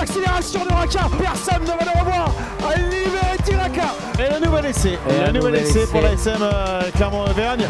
l'accélération de Raka. Personne ne va le revoir. Libéré Tiraka. Et le nouvel essai. Et le nouvel essai pour la SM euh, Clermont-Auvergne.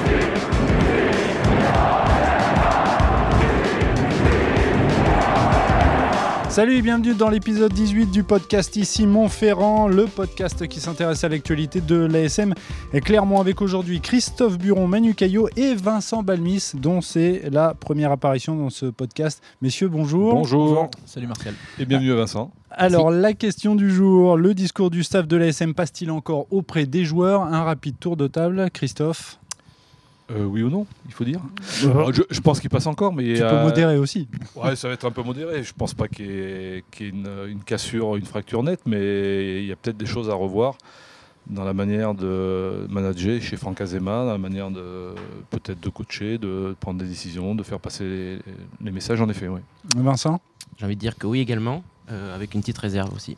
Salut et bienvenue dans l'épisode 18 du podcast ici Montferrand, le podcast qui s'intéresse à l'actualité de l'ASM et clairement avec aujourd'hui Christophe Buron, Manu Caillot et Vincent Balmis dont c'est la première apparition dans ce podcast. Messieurs, bonjour. Bonjour. Salut Martial. Et bienvenue à Vincent. Alors la question du jour, le discours du staff de l'ASM passe-t-il encore auprès des joueurs? Un rapide tour de table, Christophe Euh, oui ou non, il faut dire. Euh, je, je pense qu'il passe encore, mais Tu peux euh, modérer aussi. Ouais, ça va être un peu modéré. Je pense pas qu'il y ait, qu'il y ait une, une cassure, une fracture nette, mais il y a peut-être des choses à revoir dans la manière de manager chez Franck Azema, dans la manière de peut-être de coacher, de prendre des décisions, de faire passer les, les messages. En effet, oui. Vincent? J'ai envie de dire que oui également, euh, avec une petite réserve aussi.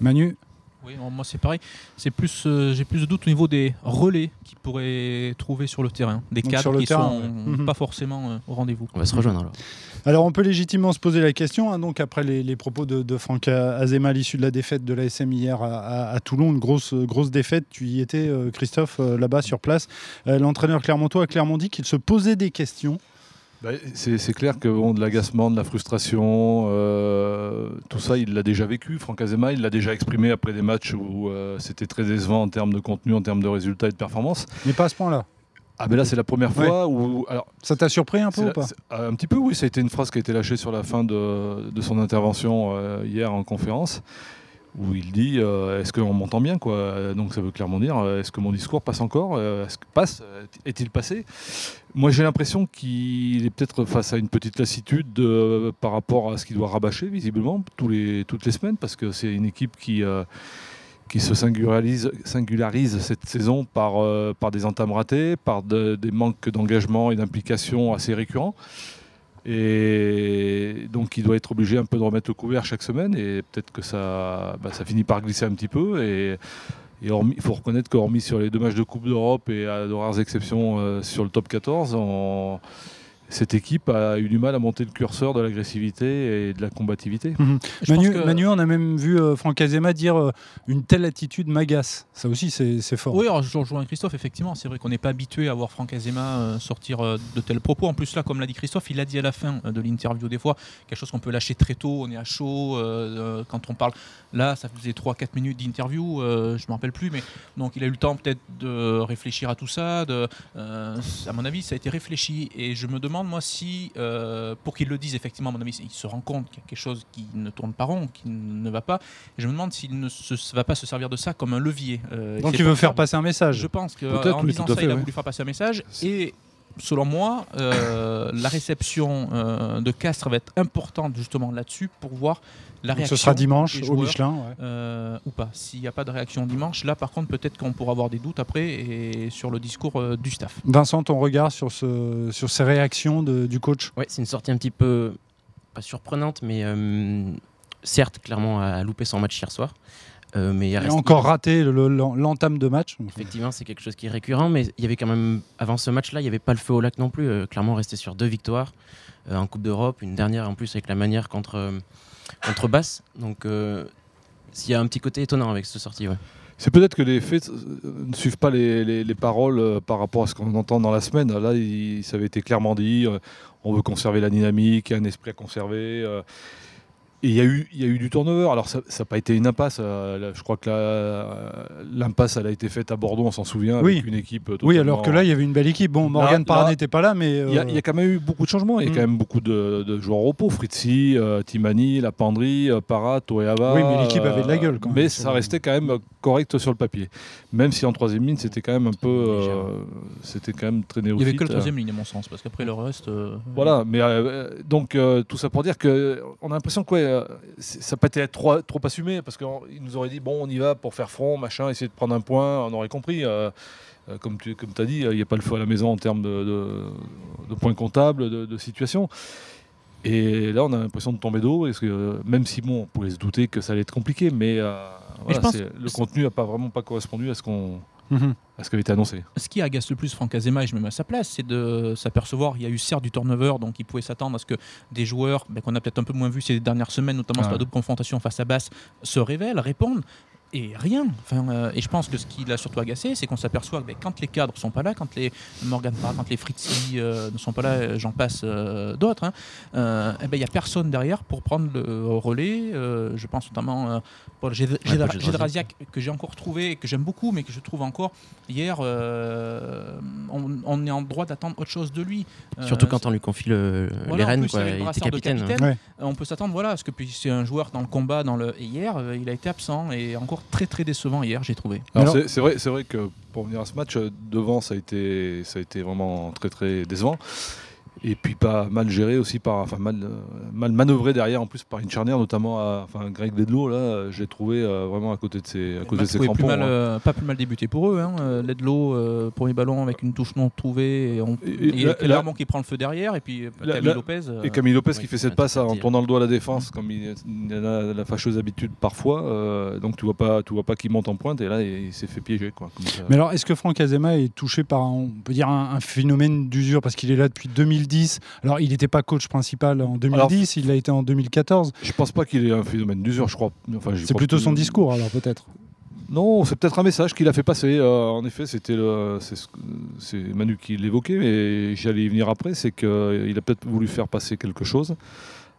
Manu? Oui, non, moi c'est pareil. C'est plus, euh, j'ai plus de doutes au niveau des relais qu'ils pourraient trouver sur le terrain, des Donc cadres le qui terrain, sont ouais. Mhm. pas forcément euh, au rendez-vous. On va se rejoindre alors. Alors on peut légitimement se poser la question, hein, donc après les, les propos de, de Franck Azema à l'issue de la défaite de l'ASM hier à, à- à Toulon, une grosse, grosse défaite, tu y étais euh, Christophe euh, là-bas sur place. Euh, L'entraîneur Clermontois a clairement dit qu'il se posait des questions. Bah, c'est clair que bon, de l'agacement, de la frustration, euh, tout ça, il l'a déjà vécu. Franck Azema, il l'a déjà exprimé après des matchs où euh, c'était très décevant en termes de contenu, en termes de résultats et de performance. Mais pas à ce point-là. Ah ben là, c'est la première fois où... Alors, Ça t'a surpris un peu ou la- pas c'est- Un petit peu, oui. Ça a été une phrase qui a été lâchée sur la fin de, de son intervention euh, hier en conférence, où il dit euh, Est-ce qu'on m'entend bien quoi? Donc ça veut clairement dire euh, Est-ce que mon discours passe encore? Euh, Est-ce que passe? Est-il passé? Moi, j'ai l'impression qu'il est peut-être face à une petite lassitude de- par rapport à ce qu'il doit rabâcher, visiblement, les, toutes les semaines, parce que c'est une équipe qui. qui se singularise, cette saison par, par des entames ratées, par de- des manques d'engagement et d'implication assez récurrents. Et donc il doit être obligé un peu de remettre le couvert chaque semaine et peut-être que ça, bah, ça finit par glisser un petit peu. Et il faut reconnaître qu'hormis sur les deux matchs de Coupe d'Europe et à de rares exceptions euh, sur le top 14, on- cette équipe a eu du mal à monter le curseur de l'agressivité et de la combativité. Je Manu, pense que- Manu, on a même vu euh, Franck Azema dire euh, une telle attitude m'agace. Ça aussi, c'est fort. Oui, alors je rejoins Christophe, effectivement, c'est vrai qu'on n'est pas habitué à voir Franck Azema euh, sortir euh, de tels propos. En plus, là, comme l'a dit Christophe, il a dit à la fin euh, de l'interview des fois, quelque chose qu'on peut lâcher très tôt, on est à chaud, euh, euh, quand on parle. Là, ça faisait 3-4 minutes d'interview, euh, je ne me rappelle plus, mais donc il a eu le temps peut-être de réfléchir à tout ça. De, euh, à mon avis, ça a été réfléchi. Et je me demande, moi, si, euh, pour qu'il le dise, effectivement, à mon avis, il se rend compte qu'il y a quelque chose qui ne tourne pas rond, qui ne va pas. Et je me demande s'il ne se, va pas se servir de ça comme un levier. Euh, Donc il veut faire passer un message. je pense que Peut-être, en disant ça, fait, il a voulu faire passer un message. Et selon moi, euh, la réception euh, de Castres va être importante justement là-dessus pour voir la Donc réaction. ce sera dimanche au Michelin. ouais. euh, ou pas. S'il n'y a pas de réaction dimanche, là par contre peut-être qu'on pourra avoir des doutes après et sur le discours euh, du staff. Vincent, ton regard sur, ce, sur ces réactions de- du coach? Ouais, c'est une sortie un petit peu, pas surprenante, mais euh, certes, clairement, a loupé son match hier soir. Euh, mais il a reste- encore raté le- le- l'entame de match. Effectivement, c'est quelque chose qui est récurrent, mais il y avait quand même, avant ce match-là, il n'y avait pas le feu au lac non plus. Euh, clairement, resté sur deux victoires euh, en Coupe d'Europe, une dernière en plus avec la manière contre, euh, contre Basse. Donc, euh, il y a un petit côté étonnant avec cette sortie. Ouais. C'est peut-être que les faits ne suivent pas les, les- les paroles euh, par rapport à ce qu'on entend dans la semaine. Là, il- ça avait été clairement dit, euh, on veut conserver la dynamique, il y a un esprit à conserver. Euh, et il y, a eu, il y a eu du turnover. Alors, ça n'a pas été une impasse. euh, je crois que la- l'impasse, elle a été faite à Bordeaux, on s'en souvient, Oui. avec une équipe. Oui, totalement- alors que là, il y avait une belle équipe. Bon, Morgan Parra n'était pas là, mais. Il y, a, euh, il y a quand même eu beaucoup de changements. Il y a Mm. quand même beaucoup de, de joueurs au repos. Fritzi, euh, Timani, Lapandry, euh, Parra, Toeava. Oui, mais l'équipe avait de la gueule, quand même, Mais ça restait quand même correct sur le papier. Même si en troisième ligne, c'était quand même un peu. Euh, c'était quand même très Il n'y néophyte. avait que le troisième ligne à mon sens, parce qu'après le reste. euh, Voilà, mais euh, donc euh, tout ça pour dire que on a l'impression que ouais, euh, ça n'a pas été trop, trop assumé parce qu'ils nous auraient dit bon on y va pour faire front, machin, essayer de prendre un point, on aurait compris. euh, euh, comme tu comme as dit, il n'y a pas le feu à la maison en termes de, de- de points comptables, de, de situation. Et là, on a l'impression de tomber d'eau, parce que même si bon, on pouvait se douter que ça allait être compliqué, mais, voilà, je pense- c'est- le contenu n'a pas vraiment pas correspondu à ce qu'on mhm. à ce qui avait été annoncé. Ce qui agace le plus Franck Azema, et je me mets à sa place, c'est de s'apercevoir il y a eu certes du turnover, donc il pouvait s'attendre à ce que des joueurs ben, qu'on a peut-être un peu moins vu ces dernières semaines, notamment sur la double confrontation face à Basse, se révèlent, répondent et rien. Enfin, euh, et je pense que ce qui l'a surtout agacé, c'est qu'on s'aperçoit que ben, quand les cadres sont pas là, quand les Morgan quand les Fritzi euh, ne sont pas là, euh, j'en passe d'autres, hein, il n'y eh ben, a personne derrière pour prendre le relais. je pense notamment Paul Gédrasiak, que j'ai encore trouvé, et que j'aime beaucoup, mais que je trouve encore hier, on, est en droit d'attendre autre chose de lui. Surtout quand on lui confie le, les rênes, quoi, il était capitaine. On peut s'attendre, voilà, parce que c'est un joueur dans le combat, dans le. Et hier, il a été absent et encore très très décevant hier, j'ai trouvé. c'est vrai, c'est vrai que pour venir à ce match, euh, devant ça a été, ça a été vraiment très très décevant et puis pas mal géré aussi par enfin mal euh, mal manœuvré derrière en plus par une charnière notamment à, enfin Greg Ledlow là j'ai trouvé euh, vraiment à côté de ses à côté de ses crampons, plus mal, hein. euh, pas plus mal débuté pour eux hein. Ledlow premier ballon avec une touche non trouvée et, on, et, qui prend le feu derrière et puis Camille Lopez et Camille Lopez qui fait cette passe en tournant le doigt à la défense comme il, a la fâcheuse habitude parfois donc tu vois pas tu vois pas qu'il monte en pointe et là il, s'est fait piéger quoi mais alors est-ce que Franck Azema est touché par on peut dire un, un phénomène d'usure? Parce qu'il est là depuis 2010 alors, il n'était pas coach principal en 2010, il l'a été en 2014. Je pense pas qu'il ait un phénomène d'usure, je crois. Enfin, c'est plutôt son discours, alors peut-être. Non, c'est peut-être un message qu'il a fait passer. Euh, en effet, c'était c'est Manu qui l'évoquait, mais j'allais y venir après. C'est qu'il a peut-être voulu faire passer quelque chose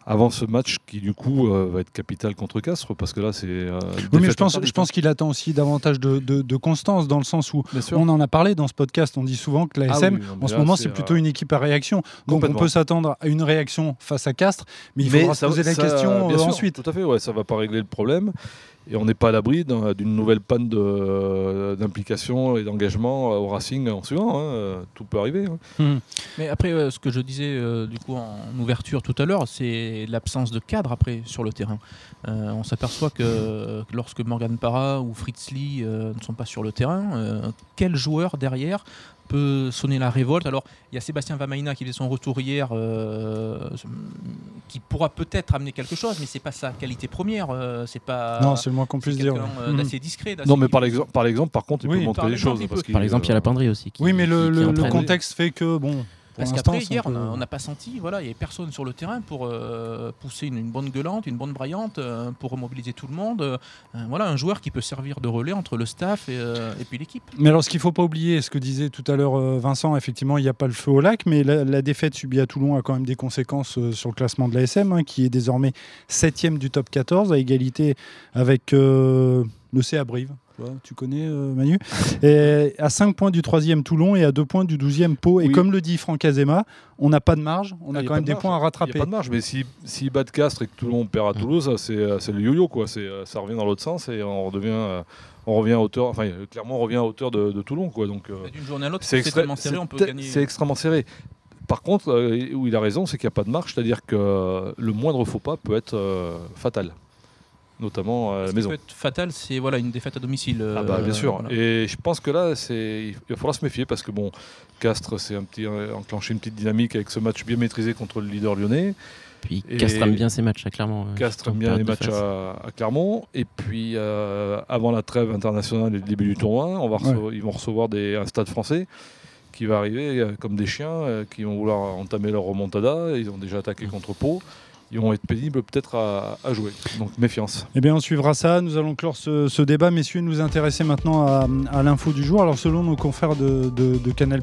avant ce match qui du coup euh, va être capital contre Castres parce que là c'est euh, oui mais je pense, je pense qu'il attend aussi davantage de, de, constance dans le sens où on en a parlé dans ce podcast on dit souvent que la SM ah en ce moment c'est plutôt une équipe à réaction. Donc on peut s'attendre à une réaction face à Castres mais il faudra se poser la question ensuite. tout à fait ouais ça va pas régler le problème et on n'est pas à l'abri d'une nouvelle panne d'implication et d'engagement au Racing en suivant. Hein. Tout peut arriver. Hein. Hmm. Mais après, euh, ce que je disais euh, du coup en ouverture tout à l'heure, c'est l'absence de cadre après sur le terrain. Euh, on s'aperçoit que lorsque Morgan Parra ou Fritz Lee ne sont pas sur le terrain, quel joueur derrière peut sonner la révolte? Alors, il y a Sébastien Vamaina qui fait son retour hier, euh, qui pourra peut-être amener quelque chose, mais c'est pas sa qualité première. Euh, c'est pas. Non, c'est le moins qu'on puisse dire. Euh, mhm. Discret. Non, mais par exemple, par exemple, par contre, il peut montrer des choses. par exemple, il y a la penderie aussi. oui, mais le, contexte fait que bon. Parce qu'après, hier, on n'a pas senti, voilà, il n'y avait personne sur le terrain pour euh, pousser une, bonne gueulante, une bonne braillante, euh, pour remobiliser tout le monde. Euh, voilà, un joueur qui peut servir de relais entre le staff et, puis l'équipe. Mais alors, ce qu'il ne faut pas oublier, ce que disait tout à l'heure Vincent, effectivement, il n'y a pas le feu au lac, mais la, défaite subie à Toulon a quand même des conséquences sur le classement de l'ASM, hein, qui est désormais 7 du top 14, à égalité avec le CA Brive tu connais euh, Manu. Et à 5 points du 3e Toulon et à 2 points du 12e Pau. Et comme le dit Franck Azema, on n'a pas de marge, on a, ah, quand même des points à rattraper. Il n'y a pas de marge, mais si, si bat Castres et que Toulon perd à Toulouse, euh, c'est le yo-yo. quoi. Euh, ça revient dans l'autre sens et on redevient. on revient à hauteur, enfin clairement on revient à hauteur de, Toulon quoi. Donc d'une journée à l'autre, c'est extrêmement serré, on peut gagner. C'est extrêmement serré. Par contre, où il a raison, c'est qu'il n'y a pas de marge, c'est-à-dire que le moindre faux pas peut être fatal notamment à la maison. Ce qui peut être fatal, c'est voilà, une défaite à domicile. ah bah, bien sûr. Et je pense que là, il va falloir se méfier parce que bon, Castres s'est un petit, euh, enclenché une petite dynamique avec ce match bien maîtrisé contre le leader lyonnais. Puis Castres aime bien ses matchs à Clermont. Castres aime bien les matchs à, Clermont. Et puis, euh, avant la trêve internationale et le début du tournoi, on va ils vont recevoir des, un stade français qui va arriver euh, comme des chiens qui vont vouloir entamer leur remontada. Ils ont déjà attaqué contre Pau ils vont être pénibles peut-être à, jouer. Donc méfiance. Eh bien, on suivra ça. Nous allons clore ce, débat, messieurs, nous intéresser maintenant à, l'info du jour. Alors, selon nos confrères de, Canal,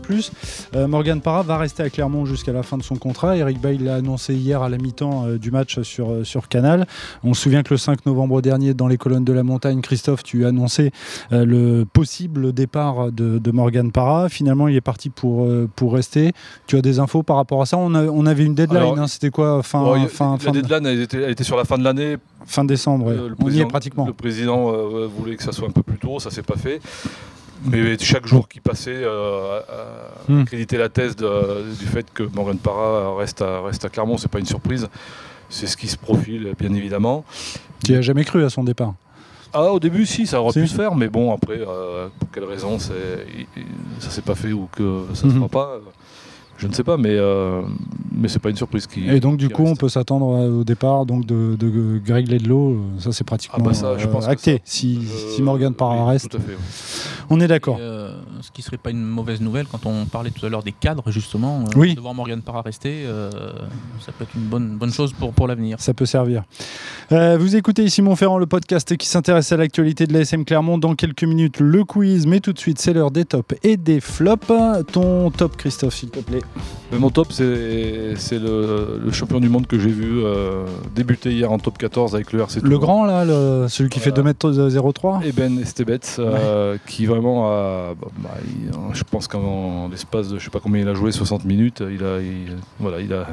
euh, Morgan Parra va rester à Clermont jusqu'à la fin de son contrat. Eric Bail l'a annoncé hier à la mi-temps euh, du match sur, euh, sur Canal. On se souvient que le 5 novembre dernier, dans les colonnes de la montagne, Christophe, tu as annoncé le possible départ de, Morgan Parra. Finalement, il est parti pour, pour rester. Tu as des infos par rapport à ça? On, on, avait une deadline, hein. c'était quoi fin, fin la deadline, elle était, sur la fin de l'année. Fin décembre, euh, le on pratiquement. Le président euh, voulait que ça soit un peu plus tôt, ça s'est pas fait. Mais chaque jour qui passait, euh, hmm. créditer la thèse du fait que Morgan Parra reste à, reste à Clermont, c'est pas une surprise. C'est ce qui se profile, bien évidemment. Tu as jamais cru à son départ ah, au début, si, ça aurait pu se faire, mais bon, après, pour quelle raison ça s'est pas fait ou que ça ne se hmm. fera pas, je ne sais pas, mais mais c'est pas une surprise. Qui, Et donc, du qui coup, on peut s'attendre euh, au départ donc, de, de Greg Ledlow. euh, Ça, c'est pratiquement Ah bah ça, je euh, pense acté. ça- Si, Euh, si Morgan part à oui, reste, Tout à fait. on est d'accord. Euh, ce qui serait pas une mauvaise nouvelle quand on parlait tout à l'heure des cadres justement. euh, Oui. De voir Morgan Parra rester, euh, ça peut être une bonne, bonne chose pour, pour l'avenir. Ça peut servir. Euh, vous écoutez ici Montferrand, le podcast qui s'intéresse à l'actualité de l'ASM Clermont. Dans quelques minutes, le quiz, mais tout de suite, c'est l'heure des tops et des flops. Ton top, Christophe, s'il te plaît. Mais mon top, c'est le, le champion du monde que j'ai vu euh, débuter hier en top 14 avec le RC Le Toulon. grand, là, le- celui qui fait Voilà. 2m03 Et Ben Estebet, euh, qui vraiment a. bah, bah, il- je pense qu'en l'espace de je sais pas combien il a joué, 60 minutes, il a, il- voilà, il a,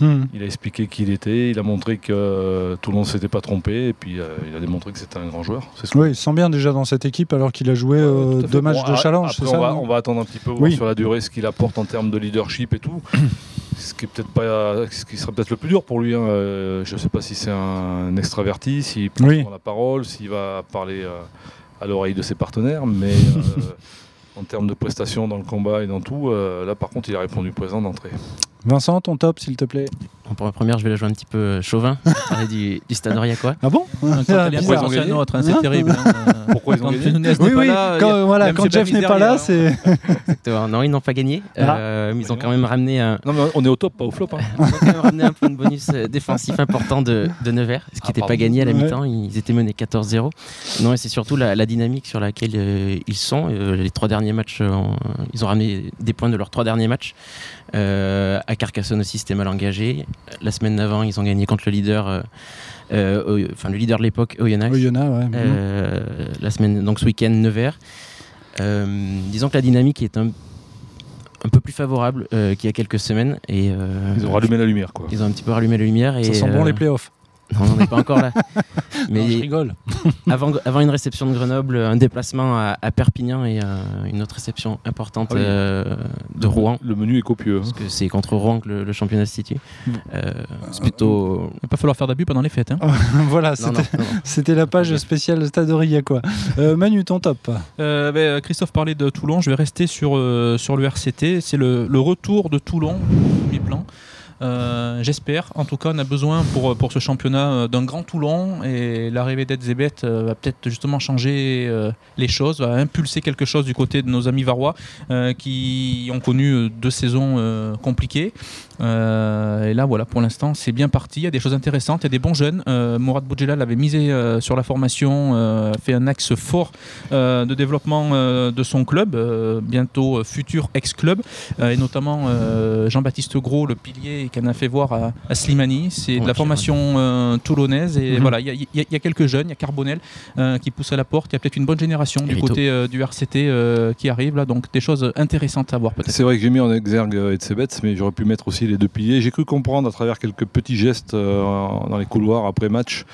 Hmm. il a expliqué qui il était, il a montré que euh, Toulon ne s'était pas trompé, et puis euh, il a démontré que c'était un grand joueur. Ce Oui, il se sent bien déjà dans cette équipe alors qu'il a joué euh, tout deux matchs Bon, de challenge, après, c'est ça on va, non on va attendre un petit peu voir Oui. sur la durée ce qu'il apporte en termes de leadership et tout. ce qui est peut-être pas, ce qui serait peut-être le plus dur pour lui. hein. Je ne sais pas si c'est un extraverti, s'il prend Oui. la parole, s'il va parler à l'oreille de ses partenaires, mais en termes de prestations dans le combat et dans tout, là par contre il a répondu présent d'entrée. Vincent, ton top, s'il te plaît. Bon, pour la première, je vais la jouer un petit peu euh, chauvin. Parler du, du stade Aurillacois. Ah bon pas c'est un gagné autre, hein, c'est terrible. Pourquoi ils ont gagné Oui, pas oui, quand, voilà, quand Jeff n'est pas là, hein. c'est. Exactement. Non, ils n'ont pas gagné. Ah. Euh, mais ils ont quand même ramené un, Non mais on est au top, pas au flop. hein. ils ont quand même ramené un point de bonus euh, défensif important de, de Nevers, ce qui Ah, n'était pas gagné à la Ouais. mi-temps. Ils étaient menés 14-0. Non, et c'est surtout la, la dynamique sur laquelle euh, ils sont. Euh, les trois derniers matchs, ont- ils ont ramené des points de leurs trois derniers matchs. Euh, à Carcassonne aussi, c'était mal engagé. La semaine d'avant, ils ont gagné contre le leader, euh, euh, enfin le leader de l'époque, Oyonnax. Oyonnax, ouais. Euh, la semaine, donc ce week-end, Nevers. Euh, disons que la dynamique est un, un peu plus favorable euh, qu'il y a quelques semaines. Et, euh, Ils ont rallumé la lumière quoi. ils ont un petit peu rallumé la lumière. Et, Ça sent bon euh, les playoffs. Non, on n'en est pas encore là. Non, je Mais rigole. avant, avant une réception de Grenoble, un déplacement à, à Perpignan et euh, une autre réception importante Ah oui. euh, de Rouen. Le menu est copieux. hein. Parce que c'est contre Rouen que le, le championnat se situe. Euh, c'est plutôt. Il va pas falloir faire d'abus pendant les fêtes. hein. voilà, c'était la page spéciale Stade Aurillac, quoi. Euh, Manu, ton top. Euh, ben, Christophe parlait de Toulon, je vais rester sur, euh, sur le RCT. C'est le, le retour de Toulon au premier plan. Euh, J'espère. En tout cas, on a besoin pour, ce championnat euh, d'un grand Toulon et l'arrivée d'Edzebet euh, va peut-être justement changer les choses, va impulser quelque chose du côté de nos amis varois qui ont connu deux saisons compliquées. Euh, et là, voilà, pour l'instant, c'est bien parti. Il y a des choses intéressantes, il y a des bons jeunes. Euh, Mourad Boudjelal avait misé euh, sur la formation, fait un axe fort de développement de son club, bientôt futur ex-club, et notamment Jean-Baptiste Gros, le pilier qui en a fait voir à, à Slimani. C'est de la formation toulonnaise, et Mhm. voilà, il y, a- y y quelques jeunes, il y a Carbonel qui pousse à la porte, il y a peut-être une bonne génération du côté du RCT qui arrive là, donc des choses intéressantes à voir peut-être. C'est vrai que j'ai mis en exergue Etsebet, mais j'aurais pu mettre aussi les deux piliers. J'ai cru comprendre à travers quelques petits gestes euh, dans les couloirs après match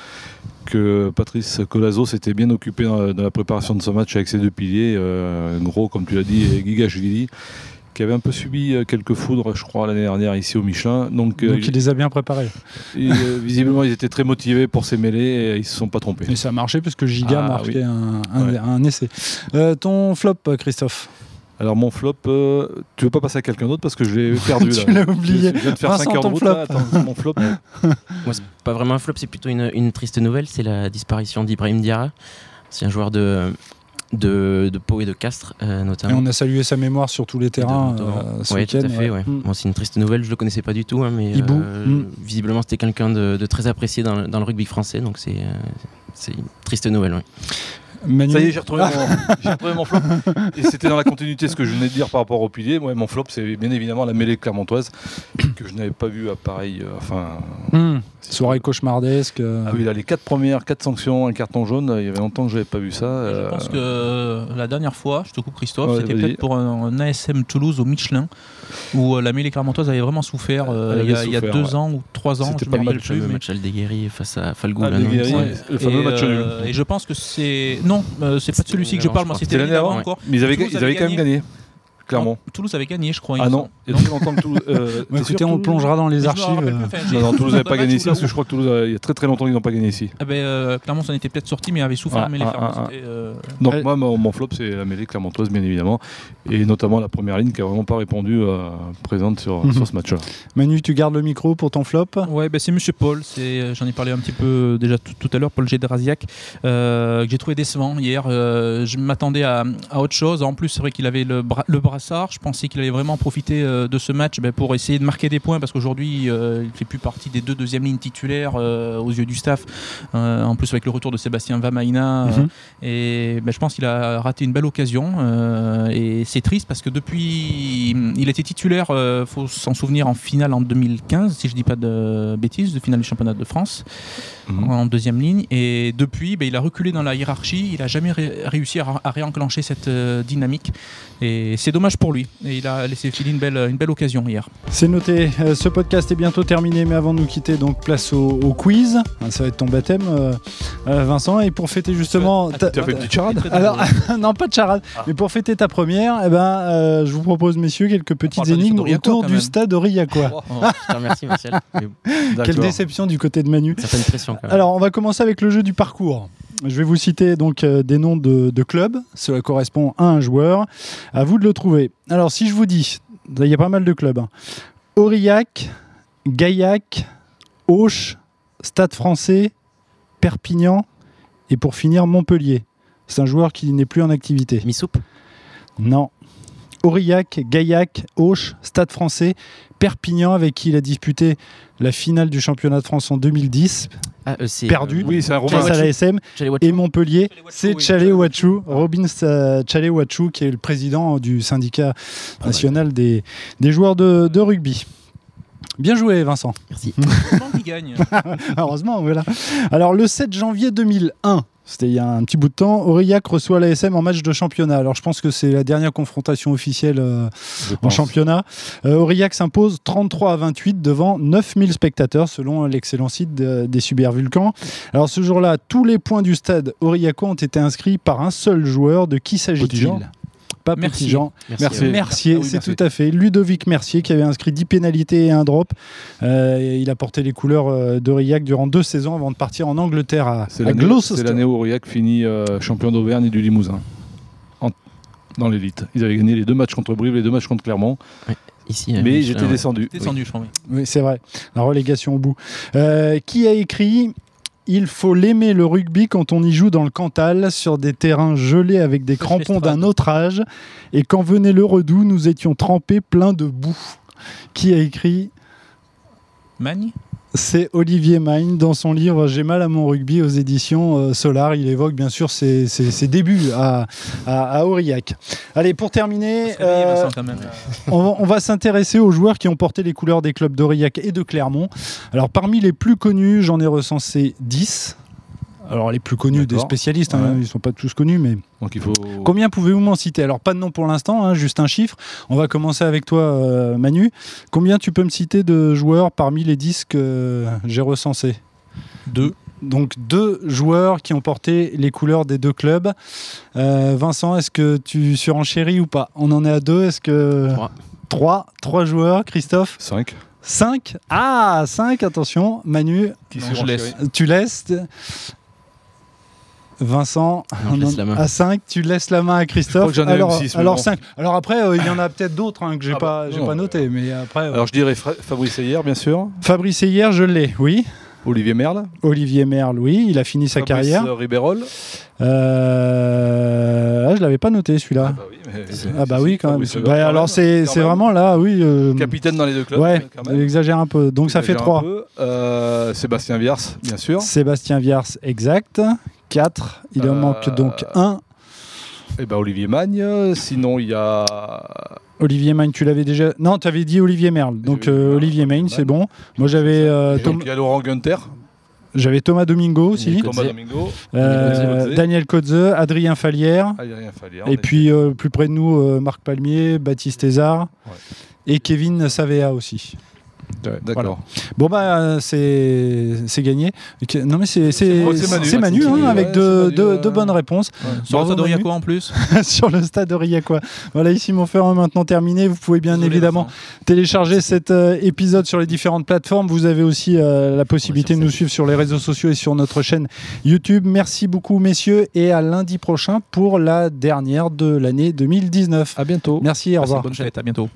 que Patrice Colazo s'était bien occupé dans, dans la préparation de ce match avec ses deux piliers, euh, gros comme tu l'as dit, et Gigashvili, qui avait un peu subi euh, quelques foudres, je crois, l'année dernière ici au Michelin. Donc, euh, il les a bien préparés. euh, visiblement, ils étaient très motivés pour ces mêlées et ils se sont pas trompés. Et ça a marché parce que Giga Ah, a marqué oui. un, un- Ouais. un essai. Euh, ton flop, Christophe? Alors mon flop, euh, tu veux pas passer à quelqu'un d'autre parce que je l'ai perdu Tu l'as oublié. Je viens de faire Vincent, 5 heures de route flop. là. Attends, mon flop. Moi, c'est pas vraiment un flop, c'est plutôt une, une triste nouvelle. C'est la disparition d'Ibrahim Diarra. C'est un joueur de, de, de Pau et de Castres, euh, Et notamment. on a salué sa mémoire sur tous les terrains de- euh, tout à fait. ouais. Mm. Bon, c'est une triste nouvelle, je le connaissais pas du tout, hein, mais euh, mm. visiblement c'était quelqu'un de, de très apprécié dans, le- dans le rugby français, donc c'est euh, c'est une triste nouvelle. ouais. Manu Ça y est, j'ai retrouvé, mon, j'ai retrouvé mon flop. Et c'était dans la continuité de ce que je venais de dire par rapport au pilier. Ouais, mon flop, c'est bien évidemment la mêlée clermontoise que je n'avais pas vue à pareil. euh, enfin, Mm. Soirée cauchemardesque. euh, ah oui, là, les quatre premières, quatre sanctions, un carton jaune. Il y avait longtemps que je n'avais pas vu ça. Je euh, pense que euh, la dernière fois, je te coupe Christophe, Ouais, c'était peut-être pour un, un ASM Toulouse au Michelin, où la mêlée clermontoise avait vraiment souffert euh, il y a, y deux ouais. ans ou trois ans, C'était je pas me le rappelle match, plus. le mais- match Aldeguerri face à Falgou. Ah, là, le fameux et, match nul. et je pense que c'est. Non, euh, c'est pas de celui-ci que je parle, moi c'était l'année avant. encore. Mais ils avaient, quand même gagné. Clermont. Toulouse avait gagné, je crois. Ah me non, semble. il y a très longtemps que Toulouse. euh, écoutez, on plongera dans les archives. euh. plus, Non, non, Toulouse n'avait pas gagné ici parce que je crois que Toulouse, euh, il y a très très longtemps qu'ils n'ont pas gagné ici. Ah ben, euh, Clermont s'en était peut-être sorti, mais avait souffert Ah, ah, ah, C'était, euh, Donc Ouais. moi, mon, mon flop, c'est la mêlée clermontoise, bien évidemment, et notamment la première ligne qui a vraiment pas répondu euh, présente sur, Mhm. sur ce match-là. Manu, tu gardes le micro pour ton flop Ouais, ben c'est Monsieur Paul. J'en ai parlé un petit peu déjà tout, à l'heure, Paul Gédrasiak, euh, que j'ai trouvé décevant hier. Euh, je m'attendais à, à autre chose. En plus, c'est vrai qu'il avait le, bra- le brassard. Je pensais qu'il allait vraiment profiter euh, de ce match ben, pour essayer de marquer des points parce qu'aujourd'hui, euh, il fait plus partie des deux deuxièmes lignes titulaires euh, aux yeux du staff. En plus, avec le retour de Sébastien Vamaina. Mhm. et ben, je pense qu'il a raté une belle occasion. et c'est triste parce que depuis, il était titulaire, il faut s'en souvenir, en finale en 2015, si je dis pas de bêtises, de finale du championnat de France, Mhm. en deuxième ligne. Et depuis, ben, il a reculé dans la hiérarchie. Il a jamais ré- réussi à, à réenclencher cette euh, dynamique. Et c'est dommage pour lui. Et il a laissé filer une belle, une belle occasion hier. C'est noté, Euh, ce podcast est bientôt terminé, mais avant de nous quitter, donc place au, au quiz. Ça va être ton baptême, euh, Vincent. Et pour fêter justement. ta- Tu as fait une petite charade Alors, non, pas de charade. Mais pour fêter ta première, eh ben, euh, je vous propose, messieurs, quelques petites pas du énigmes autour du stade Aurillacois. Oh. Oh, merci Martial. Quelle déception du côté de Manu. certaine pression quand même. Alors, on va commencer avec le jeu du parcours. Je vais vous citer donc euh, des noms de, de clubs. Cela correspond à un joueur. À vous de le trouver. Alors, si je vous dis, il y a pas mal de clubs. hein. Aurillac, Gaillac, Auch, Stade français, Perpignan et pour finir Montpellier. C'est un joueur qui n'est plus en activité. Missoup Non. Aurillac, Gaillac, Auch, Stade français, Perpignan avec qui il a disputé la finale du championnat de France en 2010, ah, euh, c'est, Perdu. euh, Oui, c'est un face à la SM, et Montpellier, c'est. Chalet Watchou, Robin Chalet Watchou, qui est le président du syndicat national des, des joueurs de, de rugby. Bien joué, Vincent. Merci. Comment il gagne Heureusement, voilà. Alors, le 7 janvier 2001, c'était il y a un petit bout de temps, Aurillac reçoit l'ASM en match de championnat. Alors, je pense que c'est la dernière confrontation officielle euh, en pense. championnat. Euh, Aurillac s'impose 33 à 28 devant 9000 spectateurs selon l'excellent site de- des Vulcans. Alors ce jour-là, tous les points du stade Aurillacois ont été inscrits par un seul joueur. De qui s'agit-il? Pas Mercier. Petit-Jean. Merci. Mercier, Ah c'est merci. tout à fait. Ludovic Mercier qui avait inscrit 10 pénalités et un drop. Euh, et il a porté les couleurs euh, d'Aurillac durant deux saisons avant de partir en Angleterre à, C'est à l'année Gloucester. c'est l'année où Aurillac finit euh, champion d'Auvergne et du Limousin. En- dans l'élite. Ils avaient gagné les deux matchs contre Brive, les deux matchs contre Clermont, Ici, mais descendus. Descendu, je crois. oui. Oui, c'est vrai. La relégation au bout. Euh, qui a écrit Il faut l'aimer le rugby quand on y joue dans le Cantal, sur des terrains gelés avec des crampons d'un autre âge. Et quand venait le redoux, nous étions trempés pleins de boue. Qui a écrit? Magne C'est Olivier Magne dans son livre J'ai mal à mon rugby aux éditions euh, Solar. Il évoque bien sûr ses, ses- ses débuts à, à, à Aurillac. Allez, pour terminer, euh, on va, on va s'intéresser aux joueurs qui ont porté les couleurs des clubs d'Aurillac et de Clermont. Alors parmi les plus connus, j'en ai recensé 10. Alors les plus connus des spécialistes, hein, Ouais. ils ne sont pas tous connus, mais Donc il faut. combien pouvez-vous m'en citer? Alors pas de nom pour l'instant, hein, juste un chiffre. On va commencer avec toi euh, Manu. Combien tu peux me citer de joueurs parmi les 10 que j'ai recensés Deux. donc deux joueurs qui ont porté les couleurs des deux clubs. Euh, Vincent, est-ce que tu surenchéris ou pas? On en est à deux. Est-ce que Trois. trois, trois joueurs. Christophe, 5. cinq? Ah, cinq. Attention, Manu, Non, je laisse. tu laisses. Vincent, Non, à 5, tu laisses la main à Christophe. Alors, six, alors bon. 5. Alors après, euh, il y en a peut-être d'autres hein, que j'ai Ah pas, bah, non, pas euh, noté, mais après. Alors je dirais Fra- Fabrice Ayer, bien sûr. Fabrice hier, je l'ai, oui. Olivier Merle. Olivier Merle, oui, il a fini sa carrière. euh, Ribérol. Euh... Ah, je l'avais pas noté celui-là. Ah bah oui, mais- Ah bah si, oui quand même. Bah, alors c'est vraiment là, oui. euh, Capitaine dans les deux clubs. Ouais, quand même. exagère un peu. Donc ça fait Exagère un 3. peu. Euh, Sébastien Viers, bien sûr. Sébastien Viars, exact. 4. Il en Euh, manque donc 1. Et ben Olivier Magne. Sinon il y a. Olivier Magne, tu l'avais déjà. Non, tu avais dit Olivier Merle. Donc Olivier euh, Magne, c'est bon. Moi j'avais euh, Tom- il y a Laurent Gunther, j'avais Thomas Domingo aussi. Thomas Codze. Domingo, Euh. Daniel Codze, Adrien Falière. Adrien Fallière. Et puis euh, plus près de nous, euh, Marc Palmier, Baptiste Ouais. et Kevin Savea aussi. D'accord. Bon bah c'est gagné. Non mais c'est c'est Manu. hein, Manu, avec ouais, deux, Manu, deux- ouais. deux bonnes réponses Sur le Bravo, stade de Manu. Riaco en plus. sur le stade de Riacois. Voilà, ici Montferrand est maintenant terminé. Vous pouvez bien Désolé, évidemment télécharger cet euh, épisode sur les différentes plateformes. Vous avez aussi euh, la possibilité sur de nous suivre sur les réseaux sociaux et sur notre chaîne YouTube. Merci beaucoup messieurs et à lundi prochain pour la dernière de l'année 2019. À bientôt. Merci, au Passez une revoir. Bonne fête, à bientôt.